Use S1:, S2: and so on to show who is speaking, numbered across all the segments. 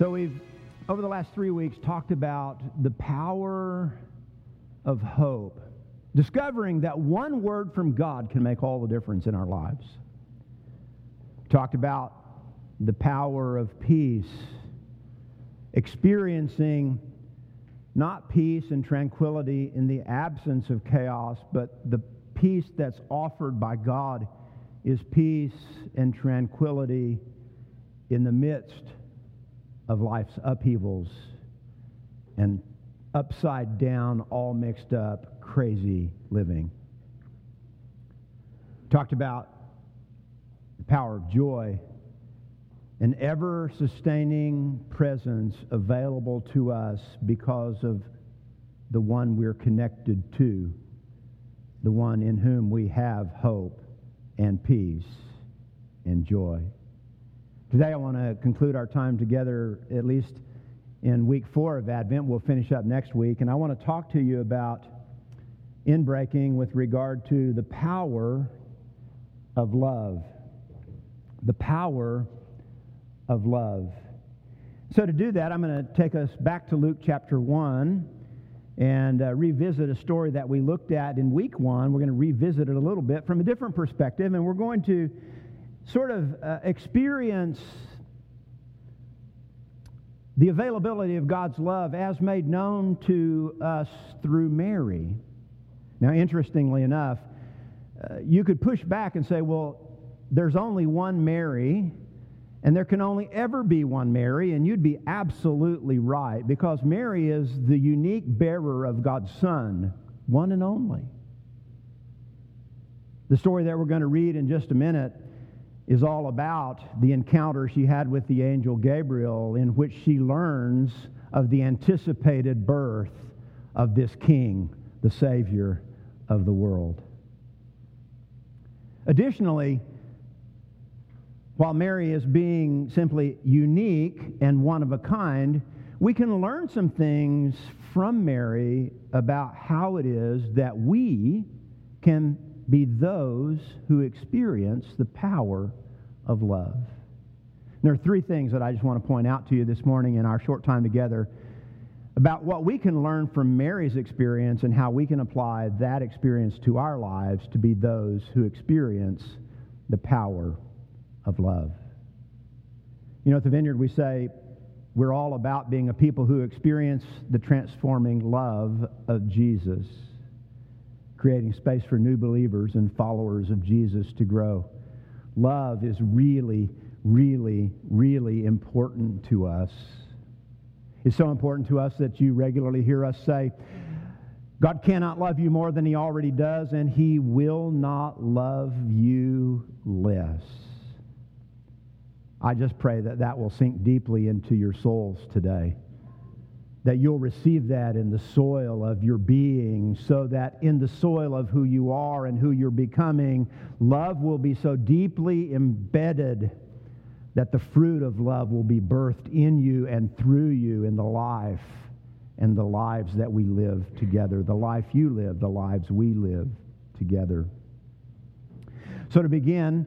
S1: So we've, over the last three weeks, talked about the power of hope, discovering that one word from God can make all the difference in our lives. Talked about the power of peace, experiencing not peace and tranquility in the absence of chaos, but the peace that's offered by God is peace and tranquility in the midst of life's upheavals and upside down, all mixed up, crazy living. Talked about the power of joy, an ever sustaining presence available to us because of the one we're connected to, the one in whom we have hope and peace and joy. Today, I want to conclude our time together, at least in week four of Advent. We'll finish up next week. And I want to talk to you about inbreaking with regard to the power of love. The power of love. So, to do that, I'm going to take us back to Luke chapter 1 and uh, revisit a story that we looked at in week one. We're going to revisit it a little bit from a different perspective, and we're going to sort of uh, experience the availability of God's love as made known to us through Mary. Now, interestingly enough, uh, you could push back and say, well, there's only one Mary, and there can only ever be one Mary, and you'd be absolutely right, because Mary is the unique bearer of God's Son, one and only. The story that we're going to read in just a minute is all about the encounter she had with the angel Gabriel, in which she learns of the anticipated birth of this king, the Savior of the world. Additionally, while Mary is being simply unique and one of a kind, we can learn some things from Mary about how it is that we can be those who experience the power of love. There are three things that I just want to point out to you this morning in our short time together about what we can learn from Mary's experience and how we can apply that experience to our lives to be those who experience the power of love. You know, at the Vineyard, we say we're all about being a people who experience the transforming love of Jesus creating space for new believers and followers of Jesus to grow. Love is really, really, really important to us. It's so important to us that you regularly hear us say, God cannot love you more than he already does, and he will not love you less. I just pray that that will sink deeply into your souls today that you'll receive that in the soil of your being, so that in the soil of who you are and who you're becoming, love will be so deeply embedded that the fruit of love will be birthed in you and through you in the life and the lives that we live together, the life you live, the lives we live together. So, to begin,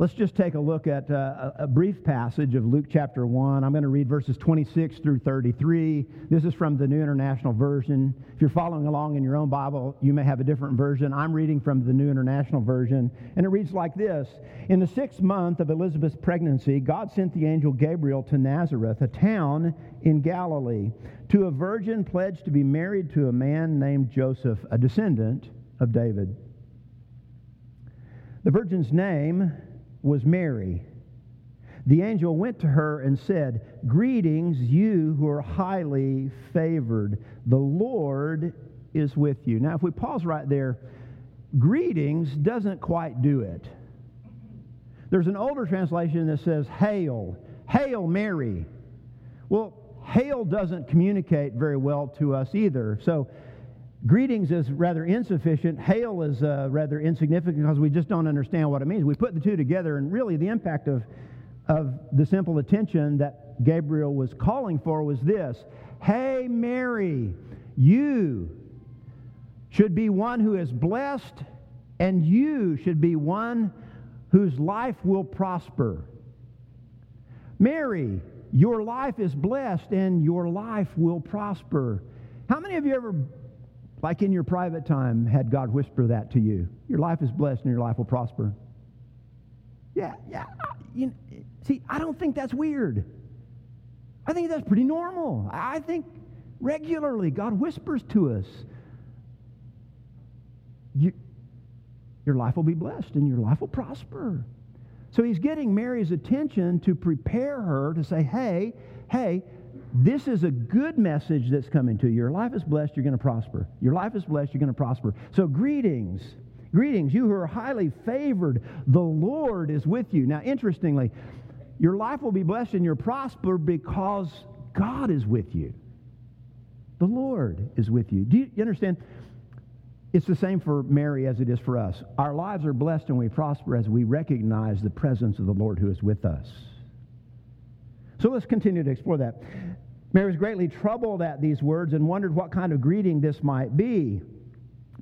S1: Let's just take a look at uh, a brief passage of Luke chapter 1. I'm going to read verses 26 through 33. This is from the New International Version. If you're following along in your own Bible, you may have a different version. I'm reading from the New International Version, and it reads like this In the sixth month of Elizabeth's pregnancy, God sent the angel Gabriel to Nazareth, a town in Galilee, to a virgin pledged to be married to a man named Joseph, a descendant of David. The virgin's name was Mary. The angel went to her and said, Greetings, you who are highly favored. The Lord is with you. Now, if we pause right there, greetings doesn't quite do it. There's an older translation that says, Hail, Hail Mary. Well, hail doesn't communicate very well to us either. So, Greetings is rather insufficient. Hail is uh, rather insignificant because we just don't understand what it means. We put the two together, and really the impact of, of the simple attention that Gabriel was calling for was this Hey, Mary, you should be one who is blessed, and you should be one whose life will prosper. Mary, your life is blessed and your life will prosper. How many of you ever, like in your private time, had God whisper that to you? Your life is blessed and your life will prosper. Yeah, yeah. You, see, I don't think that's weird. I think that's pretty normal. I think regularly God whispers to us. You, your life will be blessed and your life will prosper. So he's getting Mary's attention to prepare her to say, hey, hey, this is a good message that's coming to you. Your life is blessed, you're going to prosper. Your life is blessed, you're going to prosper. So, greetings. Greetings, you who are highly favored. The Lord is with you. Now, interestingly, your life will be blessed and you'll prosper because God is with you. The Lord is with you. Do you, you understand? It's the same for Mary as it is for us. Our lives are blessed and we prosper as we recognize the presence of the Lord who is with us. So let's continue to explore that. Mary was greatly troubled at these words and wondered what kind of greeting this might be.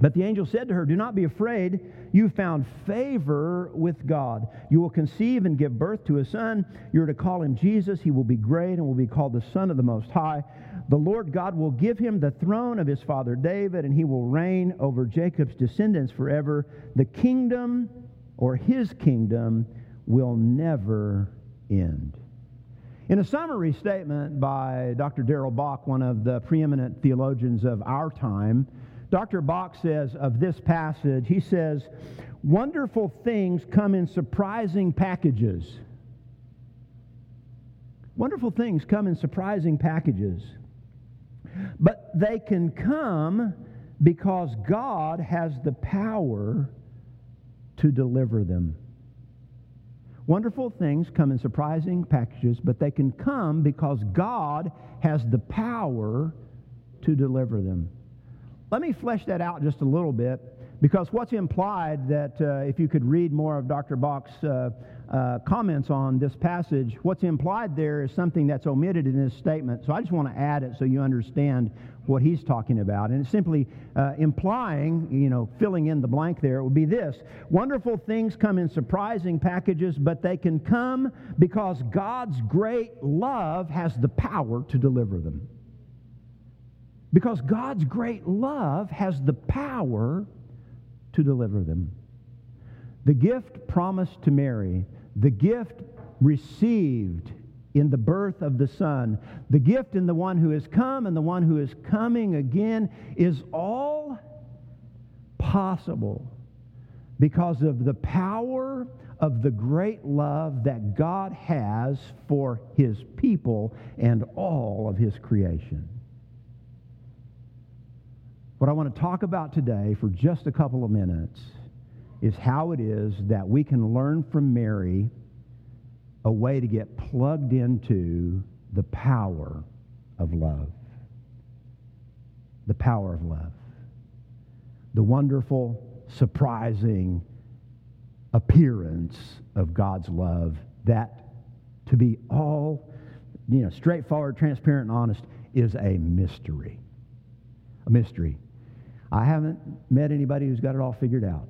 S1: But the angel said to her, Do not be afraid. You found favor with God. You will conceive and give birth to a son. You're to call him Jesus. He will be great and will be called the Son of the Most High. The Lord God will give him the throne of his father David, and he will reign over Jacob's descendants forever. The kingdom, or his kingdom, will never end. In a summary statement by Dr. Darrell Bock, one of the preeminent theologians of our time, Dr. Bock says of this passage, he says, Wonderful things come in surprising packages. Wonderful things come in surprising packages. But they can come because God has the power to deliver them. Wonderful things come in surprising packages, but they can come because God has the power to deliver them. Let me flesh that out just a little bit because what's implied that uh, if you could read more of Dr. Bock's uh, uh, comments on this passage, what's implied there is something that's omitted in this statement. So I just want to add it so you understand what he's talking about. And it's simply uh, implying, you know, filling in the blank there, it would be this Wonderful things come in surprising packages, but they can come because God's great love has the power to deliver them. Because God's great love has the power to deliver them. The gift promised to Mary, the gift received in the birth of the Son, the gift in the one who has come and the one who is coming again is all possible because of the power of the great love that God has for his people and all of his creation. What I want to talk about today for just a couple of minutes is how it is that we can learn from Mary a way to get plugged into the power of love. The power of love. The wonderful, surprising appearance of God's love that to be all, you know, straightforward, transparent, and honest is a mystery. A mystery. I haven't met anybody who's got it all figured out.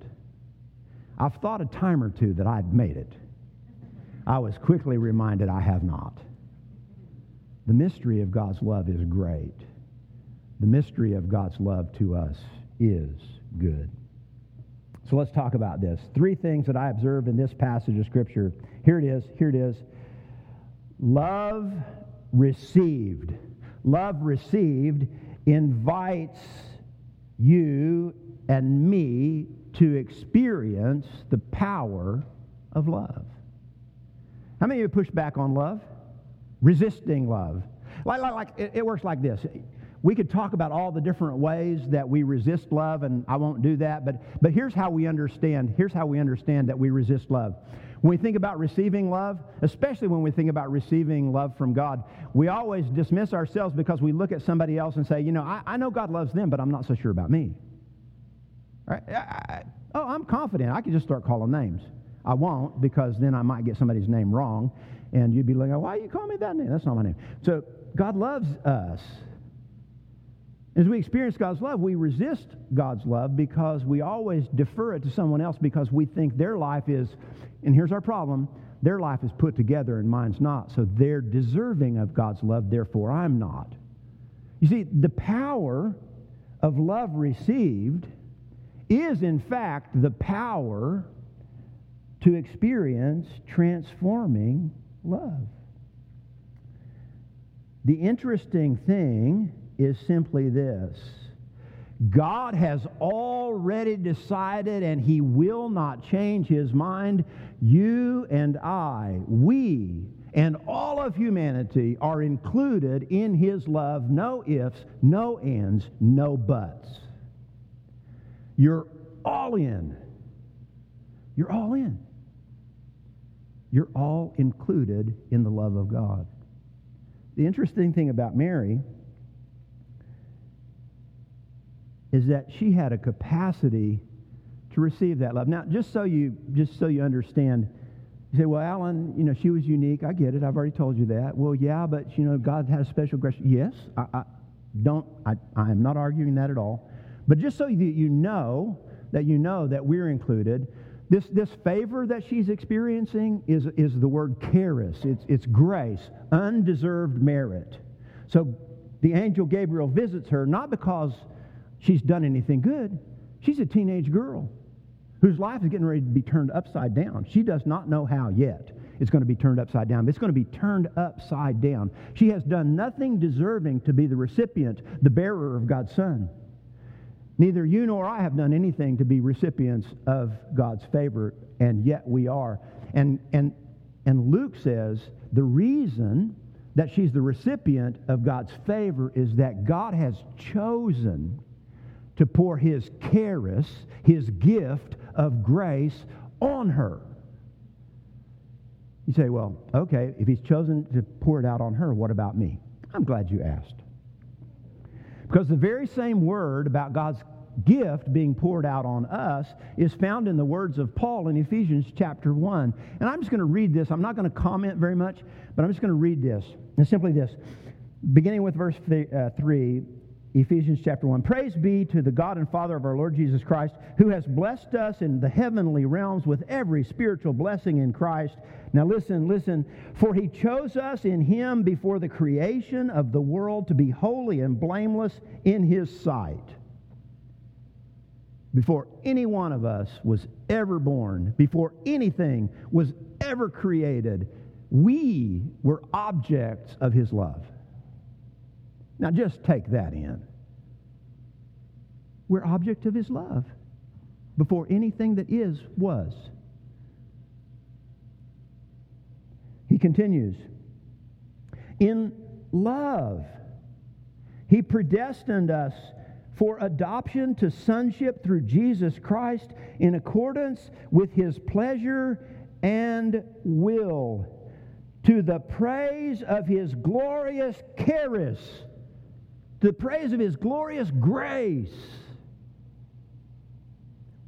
S1: I've thought a time or two that I'd made it. I was quickly reminded I have not. The mystery of God's love is great. The mystery of God's love to us is good. So let's talk about this. Three things that I observe in this passage of Scripture. Here it is. Here it is. Love received. Love received invites you and me to experience the power of love. How many of you push back on love? Resisting love. Like, like, like it, it works like this. We could talk about all the different ways that we resist love, and I won't do that, but, but here's how we understand. Here's how we understand that we resist love. When we think about receiving love, especially when we think about receiving love from God, we always dismiss ourselves because we look at somebody else and say, you know, I, I know God loves them, but I'm not so sure about me. Right? I, I, oh, I'm confident. I can just start calling names. I won't because then I might get somebody's name wrong, and you'd be like, why you call me that name? That's not my name. So God loves us. As we experience God's love, we resist God's love because we always defer it to someone else because we think their life is, and here's our problem, their life is put together and mine's not. So they're deserving of God's love, therefore I'm not. You see, the power of love received is, in fact, the power to experience transforming love. The interesting thing is simply this God has already decided, and He will not change His mind. You and I, we, and all of humanity are included in His love. No ifs, no ands, no buts. You're all in. You're all in. You're all included in the love of God. The interesting thing about Mary is that she had a capacity to receive that love. Now, just so you just so you understand, you say, "Well, Alan, you know, she was unique. I get it. I've already told you that." Well, yeah, but you know, God had a special grace. Yes, I, I don't. I, I am not arguing that at all. But just so that you know that you know that we're included, this, this favor that she's experiencing is, is the word charis. It's, it's grace, undeserved merit. So the angel Gabriel visits her not because she's done anything good. She's a teenage girl whose life is getting ready to be turned upside down. She does not know how yet it's going to be turned upside down. It's going to be turned upside down. She has done nothing deserving to be the recipient, the bearer of God's Son. Neither you nor I have done anything to be recipients of God's favor, and yet we are. And, and, and Luke says the reason that she's the recipient of God's favor is that God has chosen to pour his charis, his gift of grace, on her. You say, well, okay, if he's chosen to pour it out on her, what about me? I'm glad you asked. Because the very same word about God's gift being poured out on us is found in the words of Paul in Ephesians chapter 1. And I'm just going to read this. I'm not going to comment very much, but I'm just going to read this. And simply this. Beginning with verse uh, 3, Ephesians chapter 1. Praise be to the God and Father of our Lord Jesus Christ, who has blessed us in the heavenly realms with every spiritual blessing in Christ. Now listen, listen. For he chose us in him before the creation of the world to be holy and blameless in his sight. Before any one of us was ever born, before anything was ever created, we were objects of his love. Now just take that in. We're object of his love before anything that is was. He continues, in love, he predestined us for adoption to sonship through Jesus Christ in accordance with his pleasure and will, to the praise of his glorious charis the praise of his glorious grace,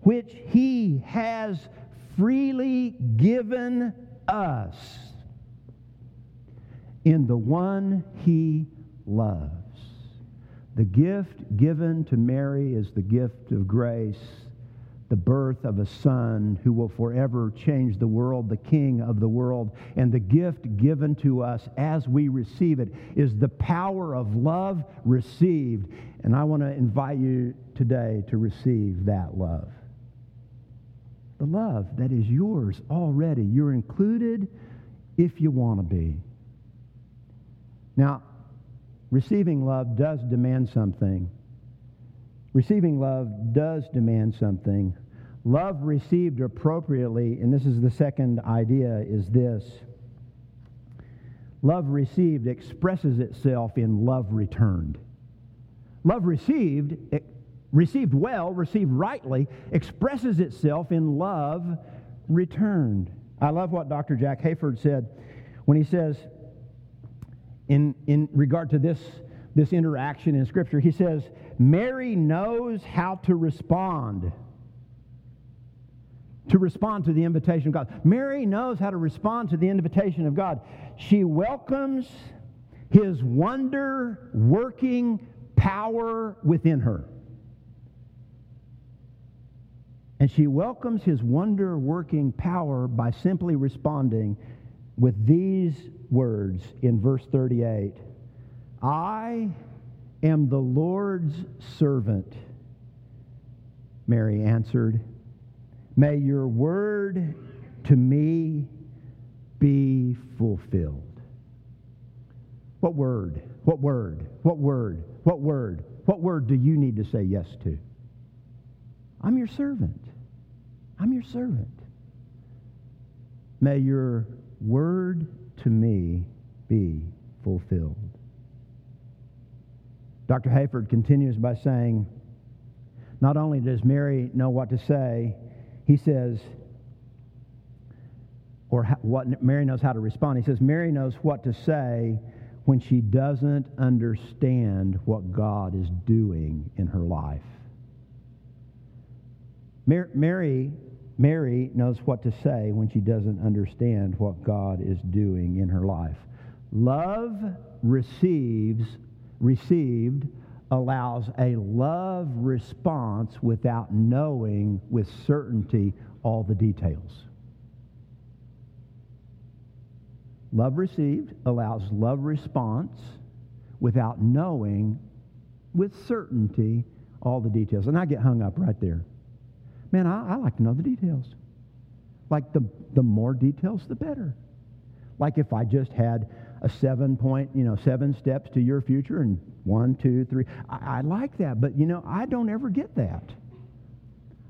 S1: which he has freely given us in the one he loves. The gift given to Mary is the gift of grace the birth of a son who will forever change the world, the king of the world. And the gift given to us as we receive it is the power of love received. And I want to invite you today to receive that love. The love that is yours already. You're included if you want to be. Now, receiving love does demand something. Receiving love does demand something. Love received appropriately, and this is the second idea, is this. Love received expresses itself in love returned. Love received, received well, received rightly, expresses itself in love returned. I love what Dr. Jack Hayford said when he says, in, in regard to this, this interaction in Scripture, he says, Mary knows how to respond. To respond to the invitation of God. Mary knows how to respond to the invitation of God. She welcomes his wonder working power within her. And she welcomes his wonder working power by simply responding with these words in verse 38 I am the Lord's servant. Mary answered, May your word to me be fulfilled. What word? What word? What word? What word? What word do you need to say yes to? I'm your servant. I'm your servant. May your word to me be fulfilled. Dr. Hayford continues by saying, not only does Mary know what to say, he says, or what Mary knows how to respond. He says, Mary knows what to say when she doesn't understand what God is doing in her life. Mary, Mary knows what to say when she doesn't understand what God is doing in her life. Love receives, received allows a love response without knowing with certainty all the details. Love received allows love response without knowing with certainty all the details. And I get hung up right there. Man, I, I like to know the details. Like the, the more details, the better. Like if I just had a seven point, you know, seven steps to your future and one, two, three. I, I like that, but you know, I don't ever get that.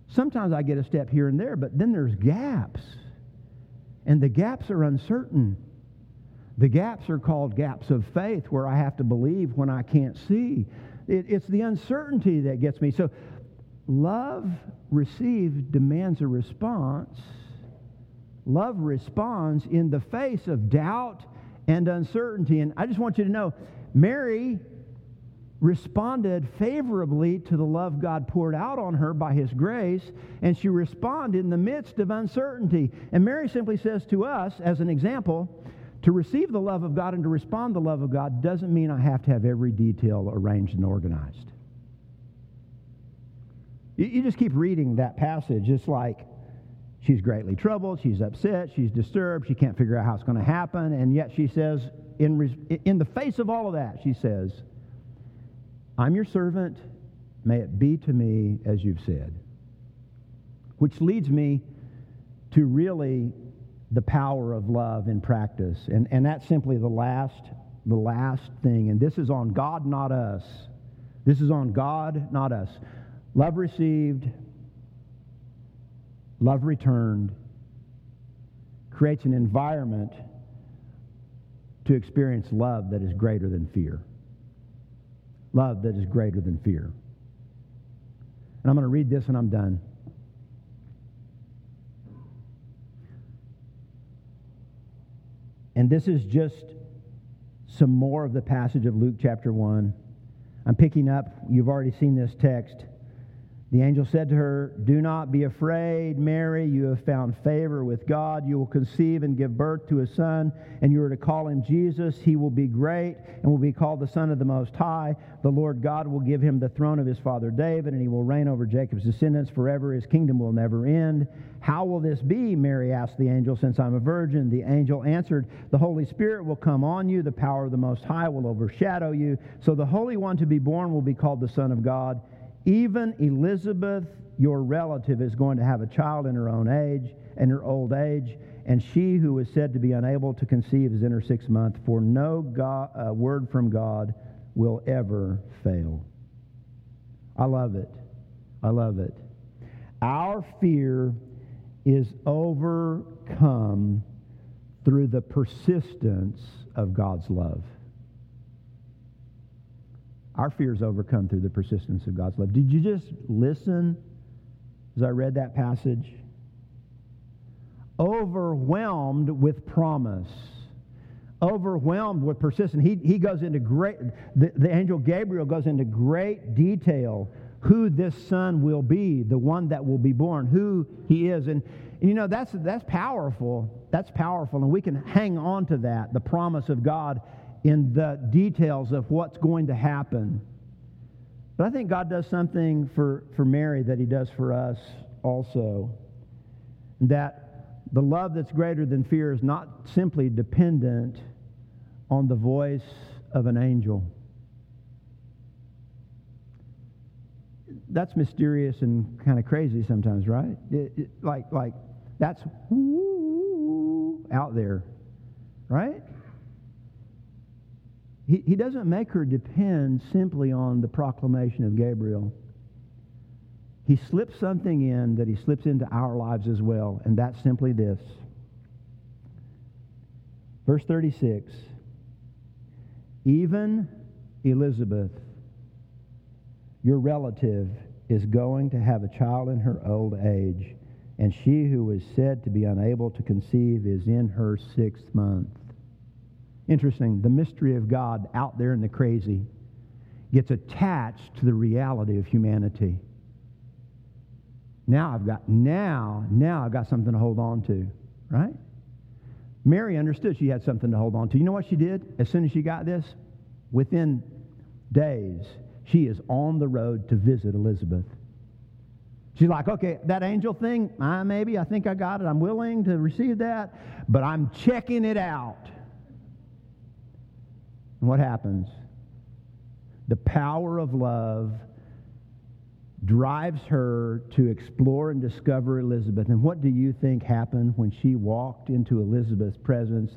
S1: Sometimes I get a step here and there, but then there's gaps. And the gaps are uncertain. The gaps are called gaps of faith where I have to believe when I can't see. It, it's the uncertainty that gets me. So, love received demands a response. Love responds in the face of doubt and uncertainty. And I just want you to know Mary responded favorably to the love God poured out on her by His grace, and she responded in the midst of uncertainty. And Mary simply says to us, as an example, to receive the love of God and to respond to the love of God doesn't mean I have to have every detail arranged and organized. You, you just keep reading that passage. It's like, She's greatly troubled. She's upset. She's disturbed. She can't figure out how it's going to happen. And yet she says, in, in the face of all of that, she says, I'm your servant. May it be to me as you've said. Which leads me to really the power of love in practice. And, and that's simply the last, the last thing. And this is on God, not us. This is on God, not us. Love received, love returned, creates an environment to experience love that is greater than fear. Love that is greater than fear. And I'm going to read this and I'm done. And this is just some more of the passage of Luke chapter 1. I'm picking up, you've already seen this text. The angel said to her, Do not be afraid, Mary. You have found favor with God. You will conceive and give birth to a son, and you are to call him Jesus. He will be great and will be called the Son of the Most High. The Lord God will give him the throne of his father David, and he will reign over Jacob's descendants forever. His kingdom will never end. How will this be? Mary asked the angel, since I'm a virgin. The angel answered, The Holy Spirit will come on you. The power of the Most High will overshadow you. So the Holy One to be born will be called the Son of God. Even Elizabeth, your relative, is going to have a child in her own age, in her old age, and she who is said to be unable to conceive is in her sixth month, for no God, uh, word from God will ever fail. I love it. I love it. Our fear is overcome through the persistence of God's love. Our fear is overcome through the persistence of God's love. Did you just listen as I read that passage? Overwhelmed with promise. Overwhelmed with persistence. He, he goes into great, the, the angel Gabriel goes into great detail who this son will be, the one that will be born, who he is. And, and, you know, that's, that's powerful. That's powerful. And we can hang on to that, the promise of God in the details of what's going to happen. But I think God does something for, for Mary that he does for us also. That the love that's greater than fear is not simply dependent on the voice of an angel. That's mysterious and kind of crazy sometimes, right? It, it, like, like that's out there, right? He, he doesn't make her depend simply on the proclamation of Gabriel. He slips something in that he slips into our lives as well, and that's simply this. Verse 36 Even Elizabeth, your relative, is going to have a child in her old age, and she who was said to be unable to conceive is in her sixth month. Interesting, the mystery of God out there in the crazy gets attached to the reality of humanity. Now I've got now, now I've got something to hold on to, right? Mary understood she had something to hold on to. You know what she did as soon as she got this? Within days, she is on the road to visit Elizabeth. She's like, okay, that angel thing, uh, maybe I think I got it. I'm willing to receive that, but I'm checking it out. And what happens? The power of love drives her to explore and discover Elizabeth. And what do you think happened when she walked into Elizabeth's presence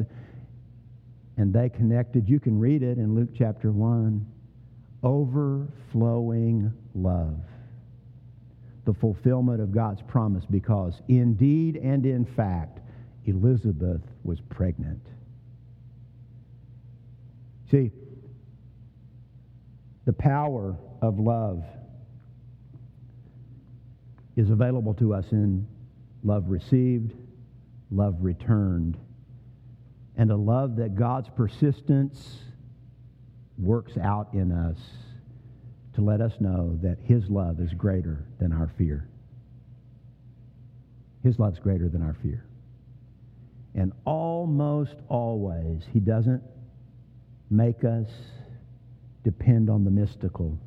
S1: and they connected? You can read it in Luke chapter 1. Overflowing love. The fulfillment of God's promise because indeed and in fact, Elizabeth was pregnant. See, the power of love is available to us in love received, love returned, and a love that God's persistence works out in us to let us know that His love is greater than our fear. His love's greater than our fear. And almost always, He doesn't make us depend on the mystical.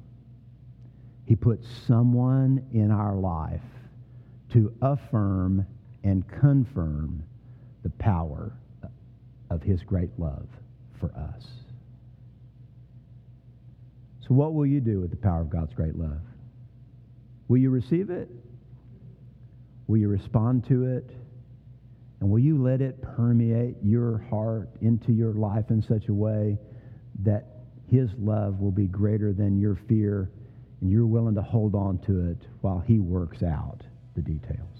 S1: He puts someone in our life to affirm and confirm the power of his great love for us. So, what will you do with the power of God's great love? Will you receive it? Will you respond to it? And will you let it permeate your heart into your life in such a way that his love will be greater than your fear and you're willing to hold on to it while he works out the details.